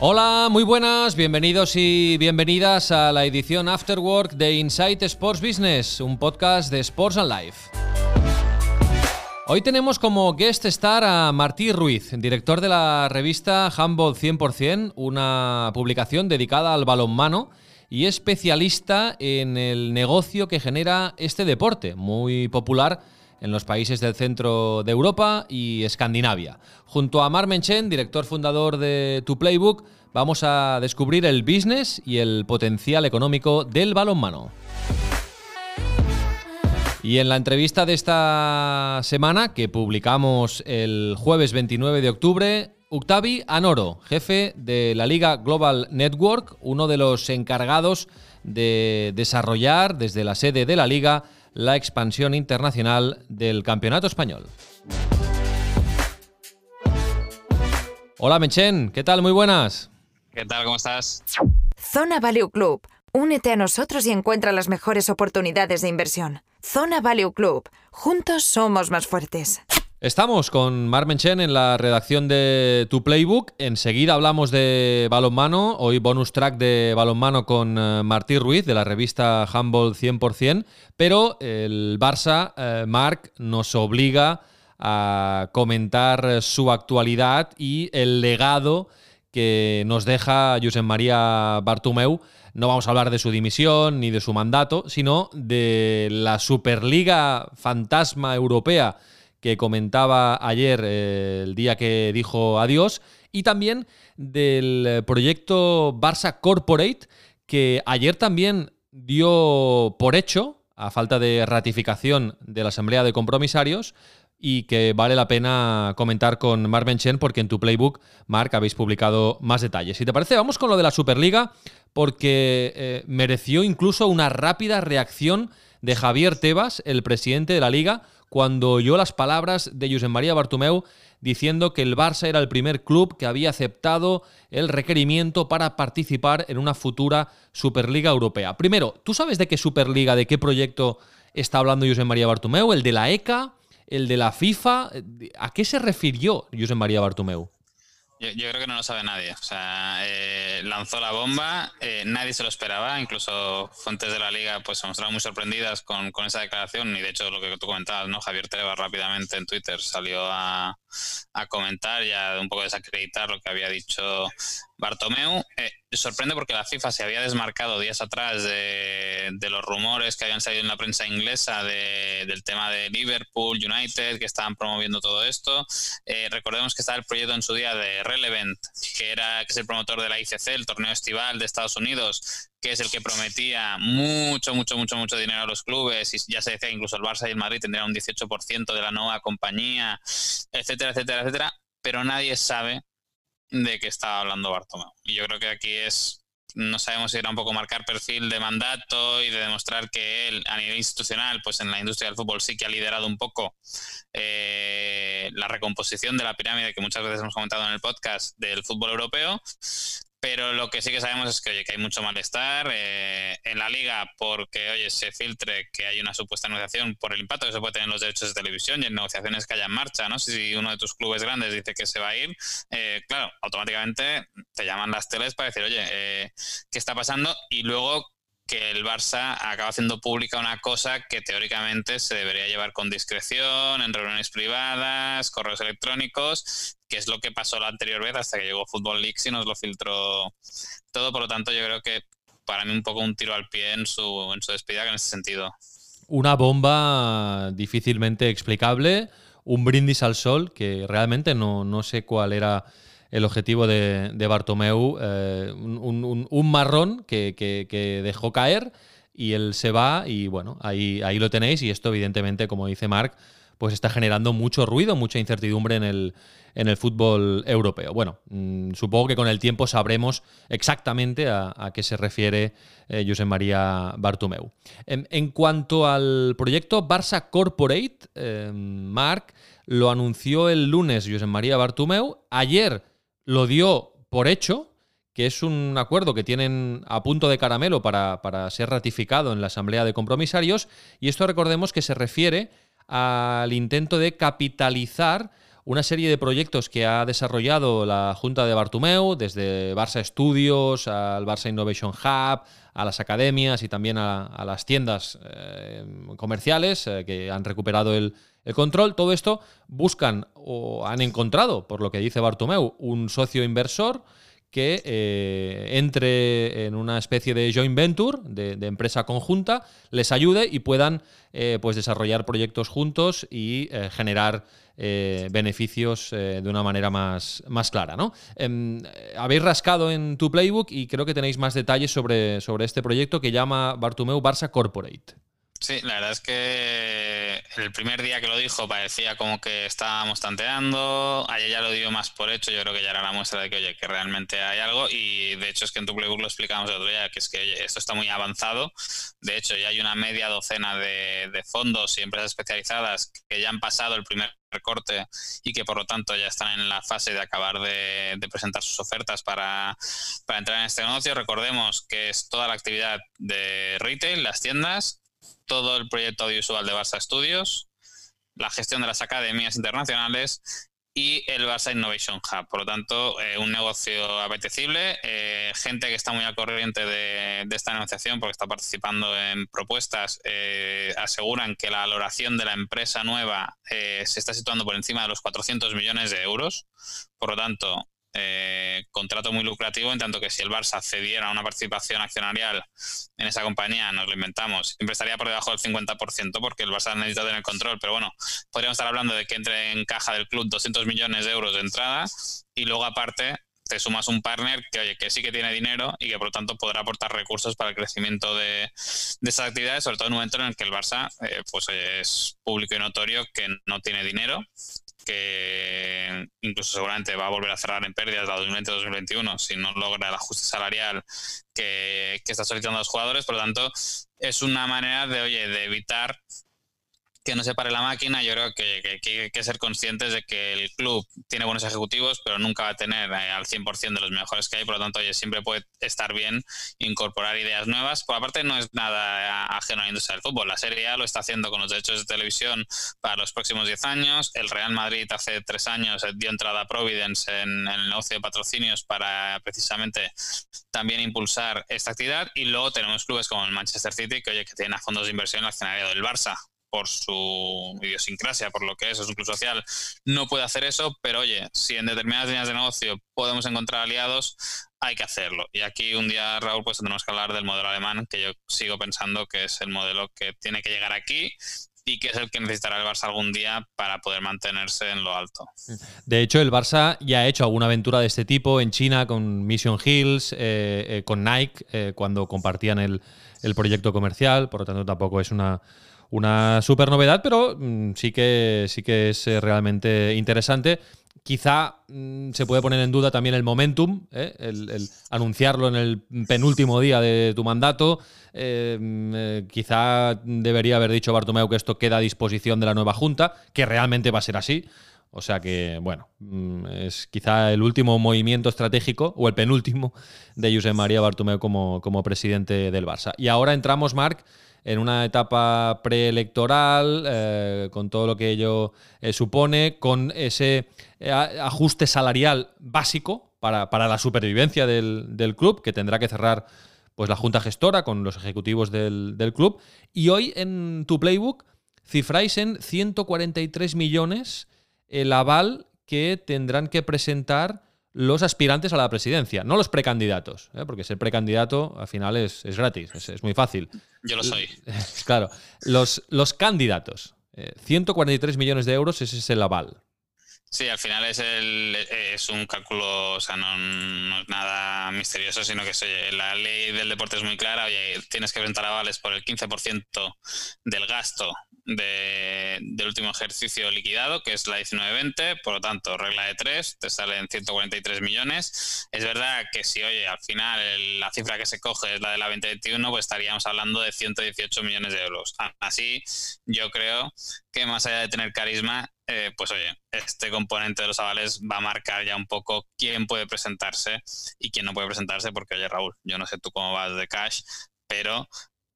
Hola, muy buenas, bienvenidos y bienvenidas a la edición Afterwork de Insight Sports Business, un podcast de Sports and Life. Hoy tenemos como guest star a Martí Ruiz, director de la revista Humble 100%, una publicación dedicada al balonmano y especialista en el negocio que genera este deporte, muy popular en los países del centro de Europa y Escandinavia. Junto a Mar Menchen, director fundador de Tu Playbook, vamos a descubrir el business y el potencial económico del balonmano. Y en la entrevista de esta semana, que publicamos el jueves 29 de octubre, Octavi Anoro, jefe de la Liga Global Network, uno de los encargados de desarrollar desde la sede de la liga la expansión internacional del Campeonato Español. Hola Menchen, ¿qué tal? Muy buenas. ¿Qué tal? ¿Cómo estás? Zona Value Club. Únete a nosotros y encuentra las mejores oportunidades de inversión. Zona Value Club. Juntos somos más fuertes. Estamos con Mar Menchen en la redacción de Tu Playbook. Enseguida hablamos de balonmano. Hoy bonus track de balonmano con eh, Martí Ruiz de la revista Humble 100%. Pero el Barça, eh, Marc, nos obliga a comentar su actualidad y el legado que nos deja Josep María Bartumeu. No vamos a hablar de su dimisión ni de su mandato, sino de la Superliga Fantasma Europea que comentaba ayer, eh, el día que dijo adiós, y también del proyecto Barça Corporate, que ayer también dio por hecho, a falta de ratificación de la Asamblea de Compromisarios, y que vale la pena comentar con Mark Benchen porque en tu playbook, Mark, habéis publicado más detalles. Si te parece, vamos con lo de la Superliga porque eh, mereció incluso una rápida reacción de Javier Tebas, el presidente de la liga, cuando oyó las palabras de Josep María Bartomeu diciendo que el Barça era el primer club que había aceptado el requerimiento para participar en una futura Superliga Europea. Primero, ¿tú sabes de qué Superliga, de qué proyecto está hablando Josep María Bartomeu? ¿El de la ECA? ¿El de la FIFA? ¿A qué se refirió Josep María Bartomeu? Yo, creo que no lo sabe nadie. O sea, eh, lanzó la bomba, eh, nadie se lo esperaba, incluso fuentes de la liga pues se mostraron muy sorprendidas con, con, esa declaración y de hecho lo que tú comentabas, ¿no? Javier Tebas rápidamente en Twitter salió a, a comentar y a un poco desacreditar lo que había dicho Bartomeu. Eh, sorprende porque la FIFA se había desmarcado días atrás de, los rumores que habían salido en la prensa inglesa del tema de Liverpool, United, que estaban promoviendo todo esto. Eh, recordemos que estaba el proyecto en su día de Relevant, que, era, que es el promotor de la ICC, el torneo estival de Estados Unidos, que es el que prometía mucho, mucho, mucho, mucho dinero a los clubes y ya se decía que incluso el Barça y el Madrid tendrían un 18% de la nueva compañía, etcétera, etcétera, etcétera, pero nadie sabe de qué estaba hablando Bartomeu. Y yo creo que aquí es, no sabemos si era un poco marcar perfil de mandato y de demostrar que él a nivel institucional, pues en la industria del fútbol sí que ha liderado un poco eh, la recomposición de la pirámide que muchas veces hemos comentado en el podcast del fútbol europeo, pero lo que sí que sabemos es que, oye, que hay mucho malestar eh, en la liga porque, oye, se filtre que hay una supuesta negociación por el impacto que se puede tener en los derechos de televisión y en negociaciones que haya en marcha, ¿no? Si uno de tus clubes grandes dice que se va a ir, eh, claro, automáticamente te llaman las teles para decir, oye, eh, ¿qué está pasando? Y luego que el Barça acaba haciendo pública una cosa que teóricamente se debería llevar con discreción, en reuniones privadas, correos electrónicos, que es lo que pasó la anterior vez hasta que llegó Football League y nos lo filtró todo. Por lo tanto, yo creo que para mí un poco un tiro al pie en su, en su despedida en ese sentido. Una bomba difícilmente explicable, un brindis al sol que realmente no sé cuál era el objetivo de, de Bartomeu, eh, un, marrón que, dejó caer y él se va y bueno, ahí, ahí lo tenéis y esto evidentemente, como dice Marc, pues está generando mucho ruido, mucha incertidumbre en el, en el fútbol europeo. Bueno, mm, supongo que con el tiempo sabremos exactamente a, qué se refiere eh, José María Bartomeu. En, cuanto al proyecto Barça Corporate, eh, Marc lo anunció el lunes José María Bartomeu. Ayer lo dio por hecho, que es un acuerdo que tienen a punto de caramelo para, para ser ratificado en la Asamblea de Compromisarios. Y esto recordemos que se refiere al intento de capitalizar una serie de proyectos que ha desarrollado la Junta de Bartumeu, desde Barça Studios al Barça Innovation Hub, a las academias y también a, las tiendas eh, comerciales eh, que han recuperado el, control. Todo esto buscan o han encontrado, por lo que dice Bartumeu, un socio inversor que eh, entre en una especie de joint venture, de, empresa conjunta, les ayude y puedan pues desarrollar proyectos juntos y generar eh, beneficios eh, de una manera más, más clara. ¿no? Em, habéis rascado en tu playbook y creo que tenéis más detalles sobre, sobre este proyecto que llama Bartumeu Barça Corporate. Sí, la verdad es que el primer día que lo dijo parecía como que estábamos tanteando, ayer ya lo dio más por hecho, yo creo que ya era la muestra de que, oye, que realmente hay algo y de hecho es que en tu playbook lo explicamos el otro día, que es que esto está muy avanzado, de hecho ya hay una media docena de, fondos y empresas especializadas que ya han pasado el primer recorte y que por lo tanto ya están en la fase de acabar de, de, presentar sus ofertas para, para entrar en este negocio. Recordemos que es toda la actividad de retail, las tiendas, todo el proyecto audiovisual de Barça Studios, la gestión de las academias internacionales y el Barça Innovation Hub. Por lo tanto, eh, un negocio apetecible, eh, gente que está muy al corriente de, esta negociación porque está participando en propuestas, eh, aseguran que la valoración de la empresa nueva se está situando por encima de los 400 millones de euros. Por lo tanto, eh, contrato muy lucrativo, en tanto que si el Barça cediera una participación accionarial en esa compañía, nos lo inventamos, siempre estaría por debajo del 50%, porque el Barça necesita tener control. Pero bueno, podríamos estar hablando de que entre en caja del club 200 millones de euros de entrada y luego aparte te sumas un partner que, oye, que sí que tiene dinero y que por lo tanto podrá aportar recursos para el crecimiento de, de esas actividades, sobre todo en un momento en el que el Barça eh, pues es público y notorio que no tiene dinero que incluso seguramente va a volver a cerrar en pérdidas la 2020-2021 si no logra el ajuste salarial que, que está solicitando los jugadores. Por lo tanto, es una manera de, oye, de evitar que no se pare la máquina, yo creo que, hay que ser conscientes de que el club tiene buenos ejecutivos, pero nunca va a tener eh, al 100% de los mejores que hay, por lo tanto, oye, siempre puede estar bien incorporar ideas nuevas. Por aparte, no es nada ajeno a la industria del fútbol. La Serie A lo está haciendo con los derechos de televisión para los próximos 10 años. El Real Madrid hace tres años eh, dio entrada a Providence en, en el negocio de patrocinios para precisamente también impulsar esta actividad. Y luego tenemos clubes como el Manchester City, que oye, que tiene a fondos de inversión el accionario del Barça por su idiosincrasia, por lo que es, es un club social, no puede hacer eso, pero oye, si en determinadas líneas de negocio podemos encontrar aliados, hay que hacerlo. Y aquí un día, Raúl, pues tenemos que hablar del modelo alemán, que yo sigo pensando que es el modelo que tiene que llegar aquí y que es el que necesitará el Barça algún día para poder mantenerse en lo alto. De hecho, el Barça ya ha hecho alguna aventura de este tipo en China con Mission Hills, eh, eh, con Nike, eh, cuando compartían el, el proyecto comercial, por lo tanto tampoco es una una super novedad, pero mm, sí, que, sí que es eh, realmente interesante. Quizá mm, se puede poner en duda también el momentum, ¿eh? el, anunciarlo en el penúltimo día de tu mandato. Eh, mm, quizá debería haber dicho Bartomeu que esto queda a disposición de la nueva Junta, que realmente va a ser así. O sea que, bueno, es quizá el último movimiento estratégico, o el penúltimo, de José María Bartomeu como, como presidente del Barça. Y ahora entramos, Marc, en una etapa preelectoral, eh, con todo lo que ello eh, supone, con ese eh, ajuste salarial básico para, la supervivencia del, club, que tendrá que cerrar pues, la junta gestora con los ejecutivos del, del club. Y hoy en tu playbook cifráis en 143 millones el aval que tendrán que presentar los aspirantes a la presidencia, no los precandidatos, ¿eh? porque ser precandidato al final es, gratis, es, muy fácil. Yo lo soy. claro, los, los candidatos, 143 eh, millones de euros, ese es el aval. Sí, al final es, el, es un cálculo, o sea, no, es nada misterioso, sino que la ley del deporte es muy clara. Oye, tienes que presentar avales por el 15% del gasto del último ejercicio liquidado, que es la 1920, por lo tanto, regla de 3, te salen 143 millones. Es verdad que si, oye, al final la cifra que se coge es la de la 2021, pues estaríamos hablando de 118 millones de euros. Así, yo creo que más allá de tener carisma, eh, pues oye, este componente de los avales va a marcar ya un poco quién puede presentarse y quién no puede presentarse, porque oye Raúl, yo no sé tú cómo vas de cash, pero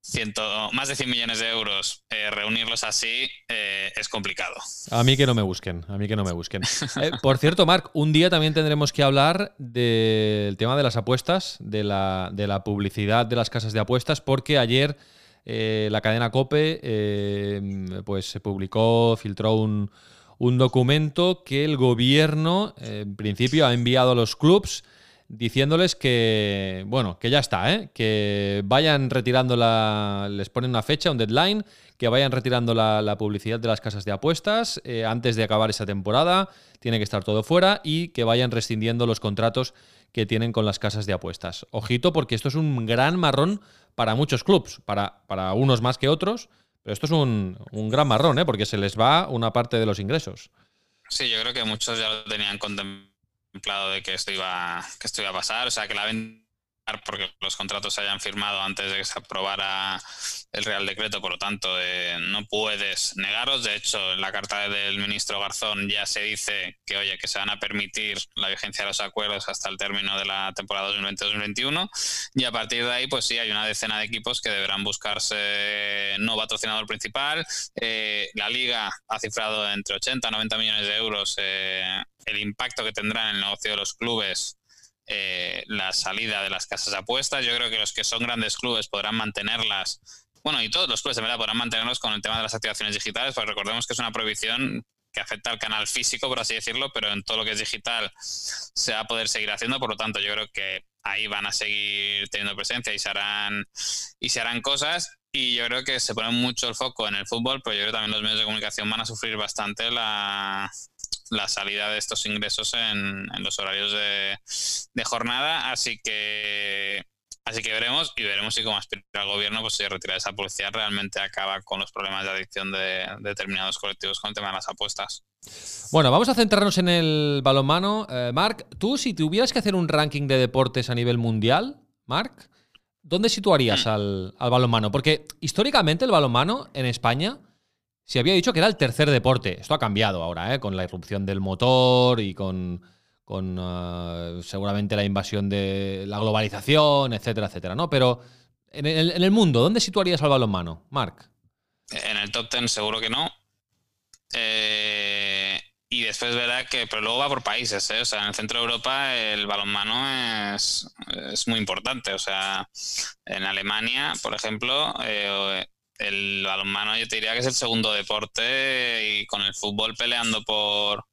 ciento, más de 100 millones de euros, eh, reunirlos así eh, es complicado. A mí que no me busquen, a mí que no me busquen. por cierto, Marc, un día también tendremos que hablar del tema de las apuestas, de la, de la publicidad de las casas de apuestas, porque ayer la cadena Cope pues se publicó, filtró un un documento que el gobierno, en principio, ha enviado a los clubs diciéndoles que, bueno, que ya está, ¿eh? que vayan retirando la, les ponen una fecha, un deadline, que vayan retirando la, publicidad de las casas de apuestas eh, antes de acabar esa temporada, tiene que estar todo fuera y que vayan rescindiendo los contratos que tienen con las casas de apuestas. Ojito, porque esto es un gran marrón para muchos clubs, para, para unos más que otros, pero esto es un, un gran marrón, ¿eh? porque se les va una parte de los ingresos. Sí, yo creo que muchos ya lo tenían contemplado de que esto iba, que esto iba a pasar. O sea, que la venta porque los contratos se hayan firmado antes de que se aprobara el Real Decreto, por lo tanto eh, no puedes negarlos. De hecho, en la carta del ministro Garzón ya se dice que, oye, que se van a permitir la vigencia de los acuerdos hasta el término de la temporada 2020-2021 y a partir de ahí, pues sí, hay una decena de equipos que deberán buscarse no patrocinador principal. Eh, la Liga ha cifrado entre 80 y 90 millones de euros eh, el impacto que tendrá en el negocio de los clubes eh, la salida de las casas de apuestas. Yo creo que los que son grandes clubes podrán mantenerlas. Bueno, y todos los clubes de verdad podrán mantenerlos con el tema de las activaciones digitales, porque recordemos que es una prohibición que afecta al canal físico, por así decirlo, pero en todo lo que es digital se va a poder seguir haciendo. Por lo tanto, yo creo que ahí van a seguir teniendo presencia y se harán, y se harán cosas. Y yo creo que se pone mucho el foco en el fútbol, pero yo creo que también los medios de comunicación van a sufrir bastante la, la salida de estos ingresos en, los horarios de, jornada. Así que Así que veremos y veremos si como aspira el gobierno, pues si retirar esa publicidad realmente acaba con los problemas de adicción de, determinados colectivos con el tema de las apuestas. Bueno, vamos a centrarnos en el balonmano. Eh, Marc, tú si tuvieras que hacer un ranking de deportes a nivel mundial, Marc, ¿dónde situarías mm. al, al balonmano? Porque históricamente el balonmano en España se había dicho que era el tercer deporte. Esto ha cambiado ahora, ¿eh? con la irrupción del motor y con, con uh, seguramente la invasión de la globalización, etcétera, etcétera. ¿no? Pero en el, en el mundo, ¿dónde situarías al balonmano, Marc? En el top ten seguro que no. Eh, y después verá que, pero luego va por países, ¿eh? o sea, en el centro de Europa el balonmano es, es muy importante, o sea, en Alemania, por ejemplo, eh, el balonmano yo te diría que es el segundo deporte y con el fútbol peleando por,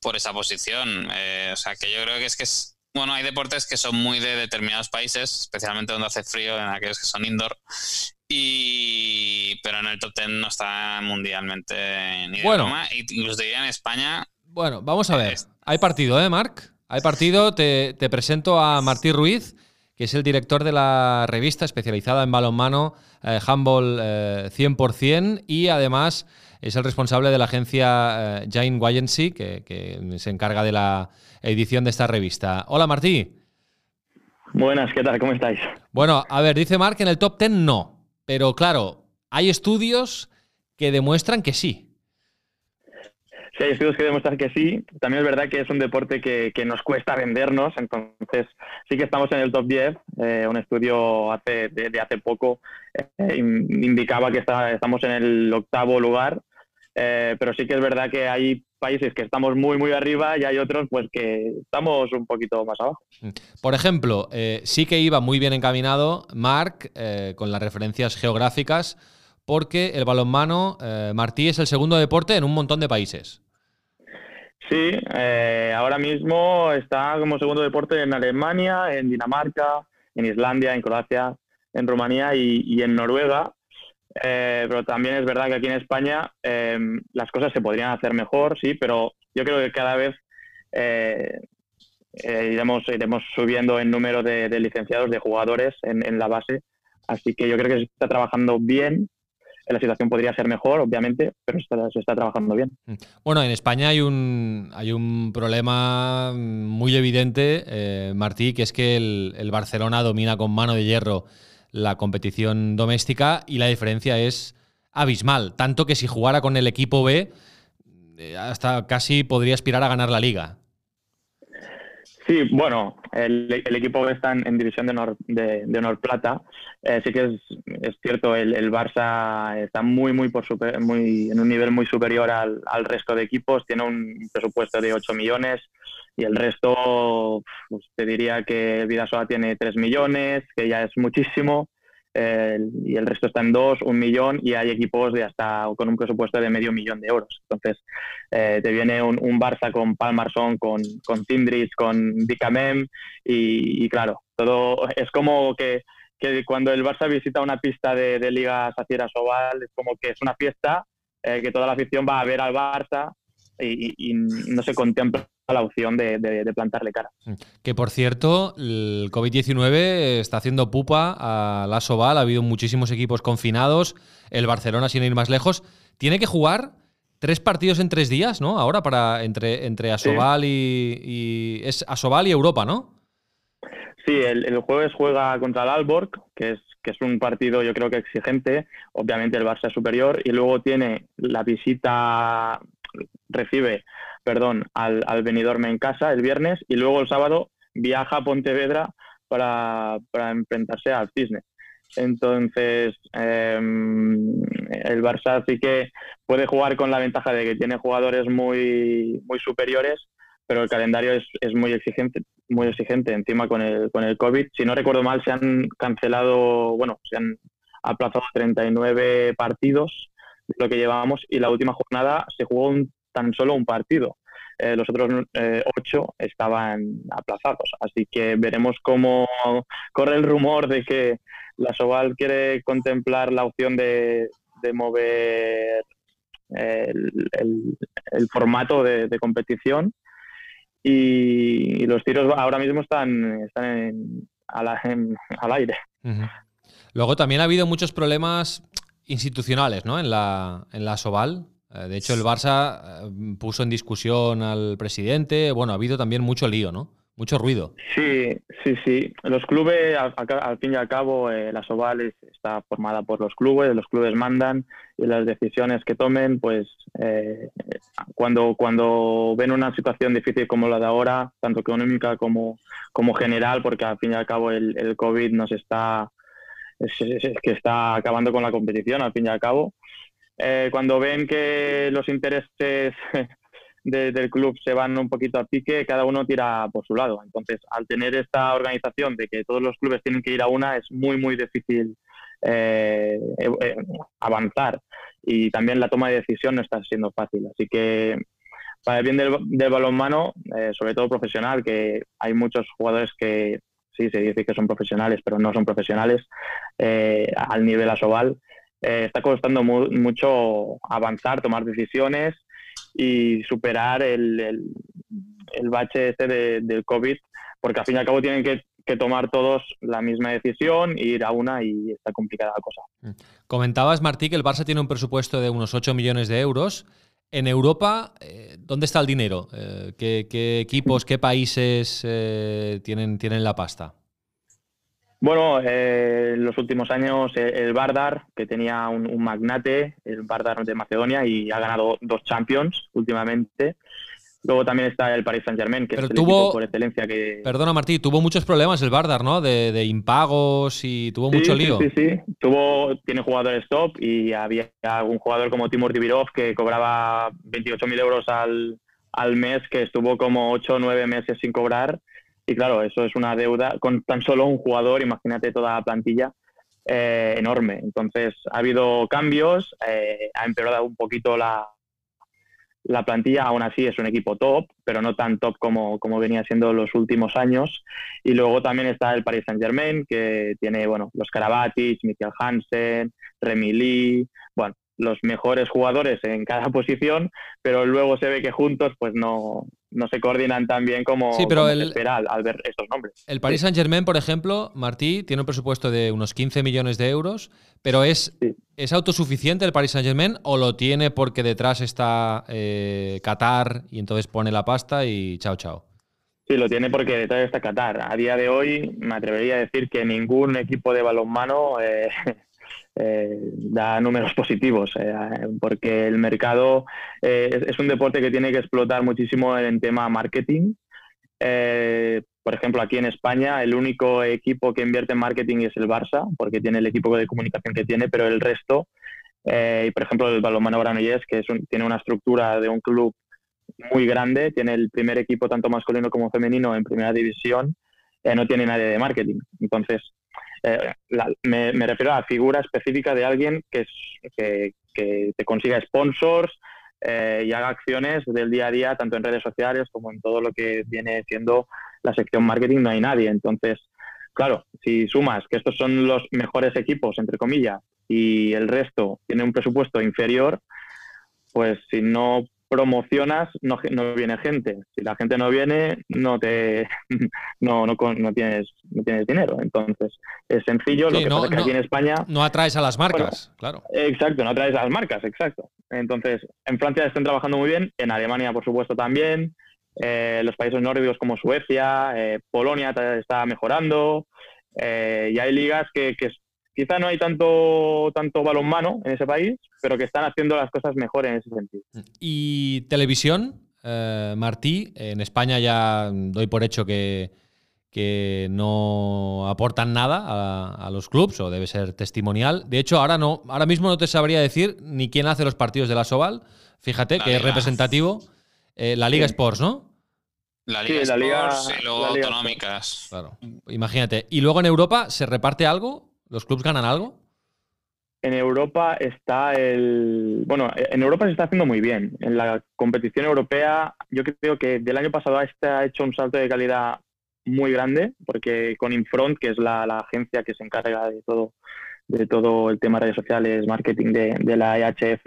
por esa posición. Eh, o sea, que yo creo que es que es, bueno, hay deportes que son muy de determinados países, especialmente donde hace frío, en aquellos que son indoor. Y, pero en el top ten no está mundialmente ni de bueno. Incluso diría en España. Bueno, vamos a ver. Hay partido, ¿eh, Marc? Hay partido. Te, te presento a Martí Ruiz, que es el director de la revista especializada en balonmano eh, Humble 100% eh, y además es el responsable de la agencia eh, Jane Wagency, que, se encarga de la edición de esta revista. Hola Martí. Buenas, ¿qué tal? ¿Cómo estáis? Bueno, a ver, dice Mark en el top 10 no, pero claro, hay estudios que demuestran que sí. Sí, hay estudios que demuestran que sí. También es verdad que es un deporte que, nos cuesta vendernos, entonces sí que estamos en el top 10. Eh, un estudio hace, de, hace poco eh, indicaba que estamos en el octavo lugar, eh, pero sí que es verdad que hay países que estamos muy, muy arriba y hay otros pues que estamos un poquito más abajo. Por ejemplo, sí que iba muy bien encaminado Marc con las referencias geográficas porque el balonmano, Martí, es el segundo deporte en un montón de países. Sí, eh, ahora mismo está como segundo deporte en Alemania, en Dinamarca, en Islandia, en Croacia, en Rumanía y, en Noruega. Eh, pero también es verdad que aquí en España eh, las cosas se podrían hacer mejor, sí, pero yo creo que cada vez iremos, iremos subiendo el número de, licenciados, de jugadores en, en, la base. Así que yo creo que se está trabajando bien la situación podría ser mejor, obviamente, pero se está trabajando bien. Mm. Bueno, en España hay un, hay un problema muy evidente, eh, Martí, que es que el, Barcelona domina con mano de hierro la competición doméstica y la diferencia es abismal. Tanto que si jugara con el equipo B, eh, hasta casi podría aspirar a ganar la liga. Sí, bueno, el, equipo está en, división de honor, de, honor plata. Eh, sí que es, cierto, el, el, Barça está muy, muy, por super, muy en un nivel muy superior al, al, resto de equipos. Tiene un presupuesto de 8 millones y el resto, pues, te diría que Vidasoa tiene 3 millones, que ya es muchísimo y el resto está en dos, un millón y hay equipos de hasta con un presupuesto de medio millón de euros. Entonces, eh, te viene un, Barça con Palmarson, con, con Tindrich, con Dicamem y, claro, todo es como que, que, cuando el Barça visita una pista de, de Liga Saciera Sobal, es como que es una fiesta, eh, que toda la afición va a ver al Barça y, y no se contempla la opción de, plantarle cara. Que por cierto, el COVID-19 está haciendo pupa a la Soval, ha habido muchísimos equipos confinados, el Barcelona sin ir más lejos, tiene que jugar tres partidos en tres días, ¿no? Ahora para entre, entre Asobal y, es Asobal y Europa, ¿no? Sí, el, jueves juega contra el Alborg, que es, que es un partido yo creo que exigente. Obviamente el Barça es superior y luego tiene la visita, recibe perdón, al, al Benidorm en casa el viernes y luego el sábado viaja a Pontevedra para, para enfrentarse al Cisne. Entonces, em, el Barça sí que puede jugar con la ventaja de que tiene jugadores muy, muy superiores, pero el calendario es, es, muy exigente, muy exigente encima con el, con el COVID. Si no recuerdo mal, se han cancelado, bueno, se han aplazado 39 partidos, lo que llevábamos, y la última jornada se jugó un tan solo un partido. Eh, los otros eh, ocho estaban aplazados. Así que veremos cómo corre el rumor de que la Soval quiere contemplar la opción de, mover el, formato de, competición y, los tiros ahora mismo están, están al aire. Luego también ha habido muchos problemas institucionales ¿no? en, la, en la Soval. Eh, de hecho, el Barça eh, puso en discusión al presidente. Bueno, ha habido también mucho lío, ¿no? Mucho ruido. Sí, sí, sí. Los clubes, al, fin y al cabo, eh, la Soval está formada por los clubes, los clubes mandan y las decisiones que tomen, pues cuando, cuando ven una situación difícil como la de ahora, tanto económica como, como general, porque al fin y al cabo el, el COVID nos está, es, que está acabando con la competición, al fin y al cabo, eh, cuando ven que los intereses del club se van un poquito a pique, cada uno tira por su lado. Entonces, al tener esta organización de que todos los clubes tienen que ir a una, es muy, muy difícil eh, eh, avanzar. Y también la toma de decisión no está siendo fácil. Así que, para el bien del, balonmano, sobre todo profesional, que hay muchos jugadores que sí se dice que son profesionales, pero no son profesionales al nivel asobal. Eh, está costando mucho avanzar, tomar decisiones y superar el, el, bache este del COVID, porque al fin y al cabo tienen que, tomar todos la misma decisión, ir a una y está complicada la cosa. Mm. Comentabas, Martí, que el Barça tiene un presupuesto de unos 8 millones de euros. En Europa, eh, ¿dónde está el dinero? Eh, ¿qué, equipos, qué países tienen, tienen la pasta? Bueno, eh, en los últimos años eh, el Bardar, que tenía un, magnate, el Bardar de Macedonia, y ha ganado dos Champions últimamente. Luego también está el Paris Saint Germain, que es el tuvo, por excelencia que. Perdona, Martí, tuvo muchos problemas el Bardar, ¿no? De, impagos y tuvo mucho lío. Sí, sí, sí. Tuvo, tiene jugadores top y había algún jugador como Timur Divirov que cobraba 28.000 euros al, al mes, que estuvo como 8 o 9 meses sin cobrar y claro, eso es una deuda con tan solo un jugador, imagínate toda la plantilla, eh, enorme. Entonces, ha habido cambios, eh, ha empeorado un poquito la, la plantilla, aún así es un equipo top, pero no tan top como, como venía siendo los últimos años. Y luego también está el Paris Saint Germain, que tiene bueno, los Karabatic, Michael Hansen, Remy Lee, bueno, los mejores jugadores en cada posición, pero luego se ve que juntos pues no, no se coordinan tan bien como, sí, pero se espera al, ver estos nombres. El Paris Saint Germain, por ejemplo, Martí, tiene un presupuesto de unos 15 millones de euros, pero ¿es, ¿es autosuficiente el Paris Saint Germain o lo tiene porque detrás está eh, Qatar y entonces pone la pasta y chao, chao? Sí, lo tiene porque detrás está Qatar. A día de hoy me atrevería a decir que ningún equipo de balonmano eh, eh, da números positivos, eh, porque el mercado eh, es, un deporte que tiene que explotar muchísimo en tema marketing. por ejemplo, aquí en España el único equipo que invierte en marketing es el Barça, porque tiene el equipo de comunicación que tiene, pero el resto, y por ejemplo el balonmano Granollers, que tiene una estructura de un club muy grande, tiene el primer equipo tanto masculino como femenino en primera división, no tiene nadie de marketing. Entonces, eh, me, refiero a la figura específica de alguien que, que, te consiga sponsors eh, y haga acciones del día a día, tanto en redes sociales como en todo lo que viene siendo la sección marketing, no hay nadie. Entonces, claro, si sumas que estos son los mejores equipos, entre comillas, y el resto tiene un presupuesto inferior, pues si no promocionas, no, no, viene gente. Si la gente no viene, no te no, no, no tienes no tienes dinero. Entonces, es sencillo. lo que pasa es que aquí en España. No atraes a las marcas, claro. Exacto, no atraes a las marcas, exacto. Entonces, en Francia están trabajando muy bien, en Alemania, por supuesto, también. Eh, los países nórdicos como Suecia, eh, Polonia está mejorando. Eh, y hay ligas que, que quizá no hay tanto, tanto balonmano en ese país, pero que están haciendo las cosas mejor en ese sentido. ¿Y televisión? Eh, Martí, en España ya doy por hecho que, que no aportan nada a, los clubes o debe ser testimonial. De hecho, ahora no, ahora mismo no te sabría decir ni quién hace los partidos de la Soval. Fíjate que es representativo. Eh, la Liga Sports, ¿no? La Liga Sports y luego autonómicas. Claro. Imagínate. ¿Y luego en Europa se reparte algo? ¿Los clubes ganan algo? En Europa está el. Bueno, en Europa se está haciendo muy bien. En la competición europea, yo creo que del año pasado a este ha hecho un salto de calidad muy grande, porque con Infront, que es la, agencia que se encarga de todo, de todo el tema de redes sociales, marketing de, la EHF,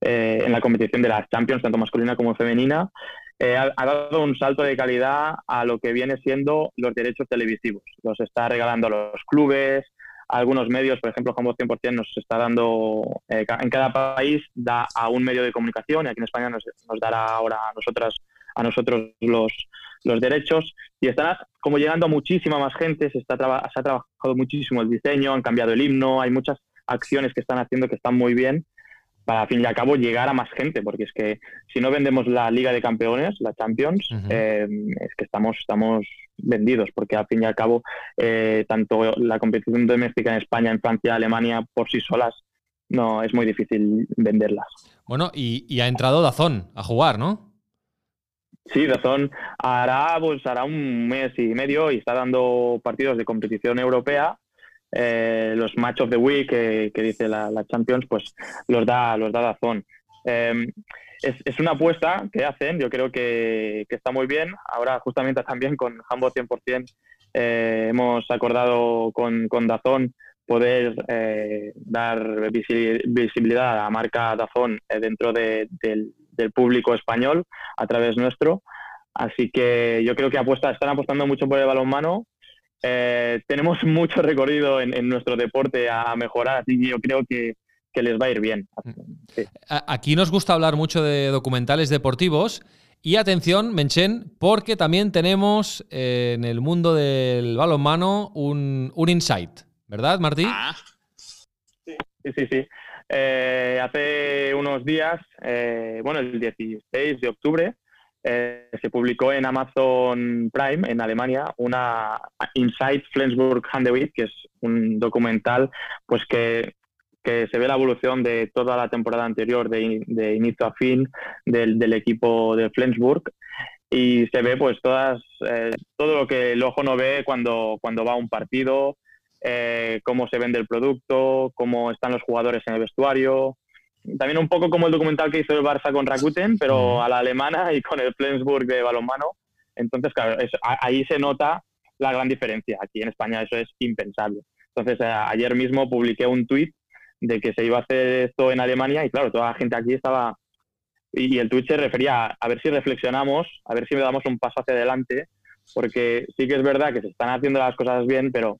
eh, en la competición de las Champions, tanto masculina como femenina, eh, ha, dado un salto de calidad a lo que viene siendo los derechos televisivos. Los está regalando a los clubes, algunos medios, por ejemplo, Jambo 100% nos está dando, eh, en cada país da a un medio de comunicación y aquí en España nos, dará ahora a nosotras a nosotros los, los derechos. Y están como llegando a muchísima más gente, se, está se ha trabajado muchísimo el diseño, han cambiado el himno, hay muchas acciones que están haciendo que están muy bien para, al fin y al cabo, llegar a más gente, porque es que si no vendemos la Liga de Campeones, la Champions, eh, es que estamos, estamos vendidos, porque al fin y al cabo, eh, tanto la competición doméstica en España, en Francia, Alemania, por sí solas, no es muy difícil venderlas. Bueno, y, ha entrado Dazón a jugar, ¿no? Sí, Dazón hará, pues, hará un mes y medio y está dando partidos de competición europea eh, los match of the week que, dice la, Champions, pues los da, los da Dazón. Em, es, una apuesta que hacen, yo creo que, está muy bien. Ahora, justamente también con Hambo 100%, eh, hemos acordado con, con Dazón poder eh, dar visibilidad a la marca Dazón dentro del, del, público español a través nuestro. Así que yo creo que apuesta, están apostando mucho por el balonmano eh, tenemos mucho recorrido en, nuestro deporte a mejorar, así que yo creo que, les va a ir bien. Aquí nos gusta hablar mucho de documentales deportivos. Y atención, Menchen, porque también tenemos eh, en el mundo del balonmano un, un insight, ¿verdad, Martí? Ah. Sí, sí, sí. Eh, hace unos días, bueno, el 16 de octubre, eh, se publicó en Amazon Prime en Alemania una Inside Flensburg Handewitt, que es un documental pues que, se ve la evolución de toda la temporada anterior de, inicio a fin del, equipo de Flensburg. Y se ve pues todas eh, todo lo que el ojo no ve cuando, cuando va a un partido, eh, cómo se vende el producto, cómo están los jugadores en el vestuario, también un poco como el documental que hizo el Barça con Rakuten, pero a la alemana y con el Flensburg de balonmano. Entonces, claro, ahí se nota la gran diferencia. Aquí en España eso es impensable. Entonces, eh, ayer mismo publiqué un tuit de que se iba a hacer esto en Alemania y claro, toda la gente aquí estaba... Y el Twitch se refería a ver si reflexionamos, a ver si damos un paso hacia adelante, porque sí que es verdad que se están haciendo las cosas bien, pero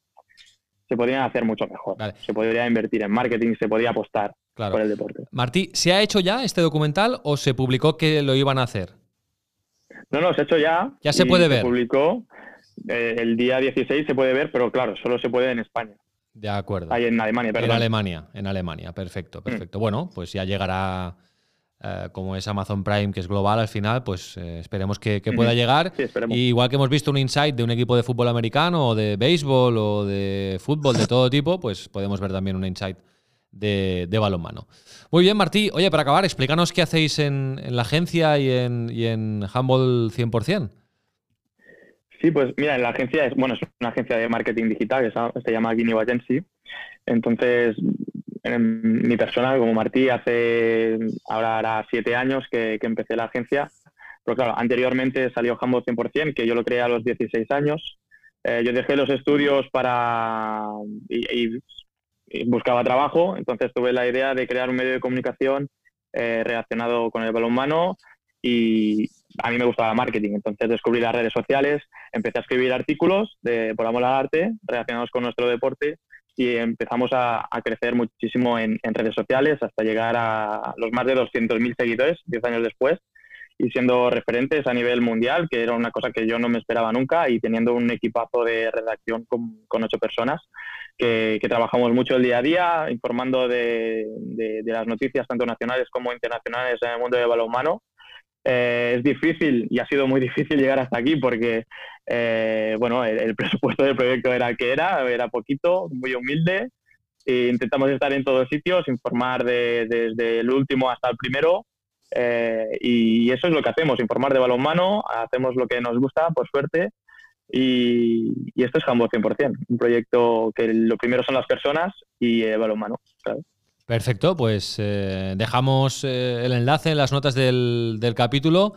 se podrían hacer mucho mejor. Se podría invertir en marketing, se podría apostar por el deporte. Martí, ¿se ha hecho ya este documental o se publicó que lo iban a hacer? No, no, se ha hecho ya. Ya se puede ver. Se publicó eh, el día 16, se puede ver, pero claro, solo se puede en España. De acuerdo. Ahí en Alemania, perdón. En Alemania, en Alemania, perfecto, mm. perfecto. Bueno, pues ya llegará eh, como es Amazon Prime, que es global al final, pues eh, esperemos que, pueda llegar. igual que hemos visto un insight de un equipo de fútbol americano o de béisbol o de fútbol de todo tipo, pues podemos ver también un insight de, balonmano. Muy bien, Martí. Oye, para acabar, explícanos qué hacéis en, la agencia y en, y en Humble 100%. Sí, pues mira, la agencia es, bueno, es una agencia de marketing digital que se, llama Guinea Agency. Entonces, en mi persona, como Martí, hace ahora siete años que, empecé la agencia. Pero claro, anteriormente salió Hambo 100%, que yo lo creé a los 16 años. Eh, yo dejé los estudios para y, buscaba trabajo, entonces tuve la idea de crear un medio de comunicación eh, relacionado con el balonmano y, a mí me gustaba marketing, entonces descubrí las redes sociales, empecé a escribir artículos de, por amor al arte relacionados con nuestro deporte y empezamos a, crecer muchísimo en, redes sociales hasta llegar a los más de 200.000 seguidores 10 años después y siendo referentes a nivel mundial, que era una cosa que yo no me esperaba nunca y teniendo un equipazo de redacción con, ocho personas que, trabajamos mucho el día a día informando de, de las noticias tanto nacionales como internacionales en el mundo del balonmano eh, es difícil y ha sido muy difícil llegar hasta aquí porque eh, bueno, el, presupuesto del proyecto era el que era, era poquito, muy humilde. E intentamos estar en todos sitios, informar desde el último hasta el primero. Eh, y eso es lo que hacemos, informar de balonmano, hacemos lo que nos gusta, por suerte. Y, esto es Jambo 100%, un proyecto que lo primero son las personas y el balonmano, claro. Perfecto, pues eh, dejamos eh, el enlace en las notas del, del, capítulo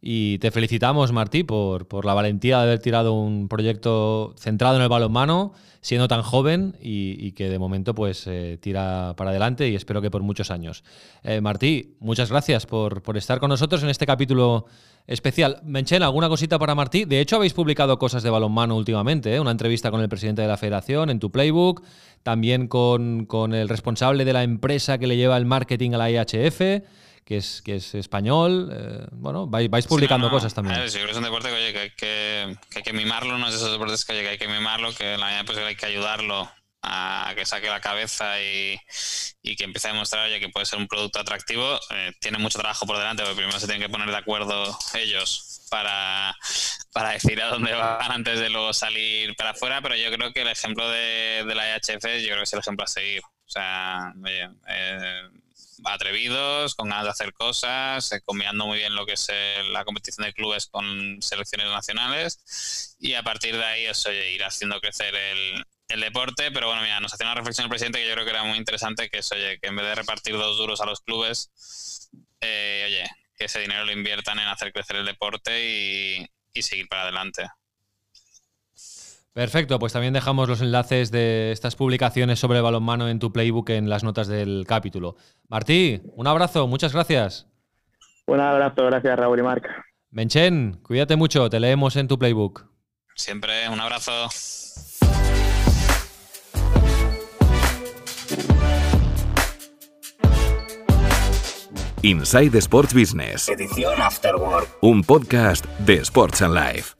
y te felicitamos, Martí, por, por, la valentía de haber tirado un proyecto centrado en el balonmano, siendo tan joven y, que de momento pues eh, tira para adelante y espero que por muchos años. Martí, muchas gracias por, por estar con nosotros en este capítulo especial. Menchen, ¿alguna cosita para Martí? De hecho, habéis publicado cosas de balonmano últimamente, ¿eh? una entrevista con el presidente de la federación en tu playbook, también con, el responsable de la empresa que le lleva el marketing a la IHF, que es, que es español. Eh, bueno, vais, publicando cosas también. sí, es un deporte que, oye, que, hay que, que, hay que mimarlo, no es esos deportes que, hay que mimarlo, que la pues hay que ayudarlo a que saque la cabeza y, que empiece a demostrar ya que puede ser un producto atractivo, eh, tiene mucho trabajo por delante, porque primero se tienen que poner de acuerdo ellos para, para decir a dónde van antes de luego salir para afuera, pero yo creo que el ejemplo de, de la IHF yo creo que es el ejemplo a seguir. O sea, eh, atrevidos, con ganas de hacer cosas, eh, combinando muy bien lo que es la competición de clubes con selecciones nacionales y a partir de ahí, eso, ir haciendo crecer el, deporte, pero bueno, mira, nos hacía una reflexión el presidente que yo creo que era muy interesante, que es, oye, que en vez de repartir dos duros a los clubes, eh, oye, que ese dinero lo inviertan en hacer crecer el deporte y, seguir para adelante. Perfecto, pues también dejamos los enlaces de estas publicaciones sobre el balonmano en tu playbook en las notas del capítulo. Martí, un abrazo, muchas gracias. Un abrazo, gracias Raúl y Marc. Menchen, cuídate mucho, te leemos en tu playbook. Siempre, un abrazo. Inside Sports Business. Edición Afterwork. Un podcast de Sports and Life.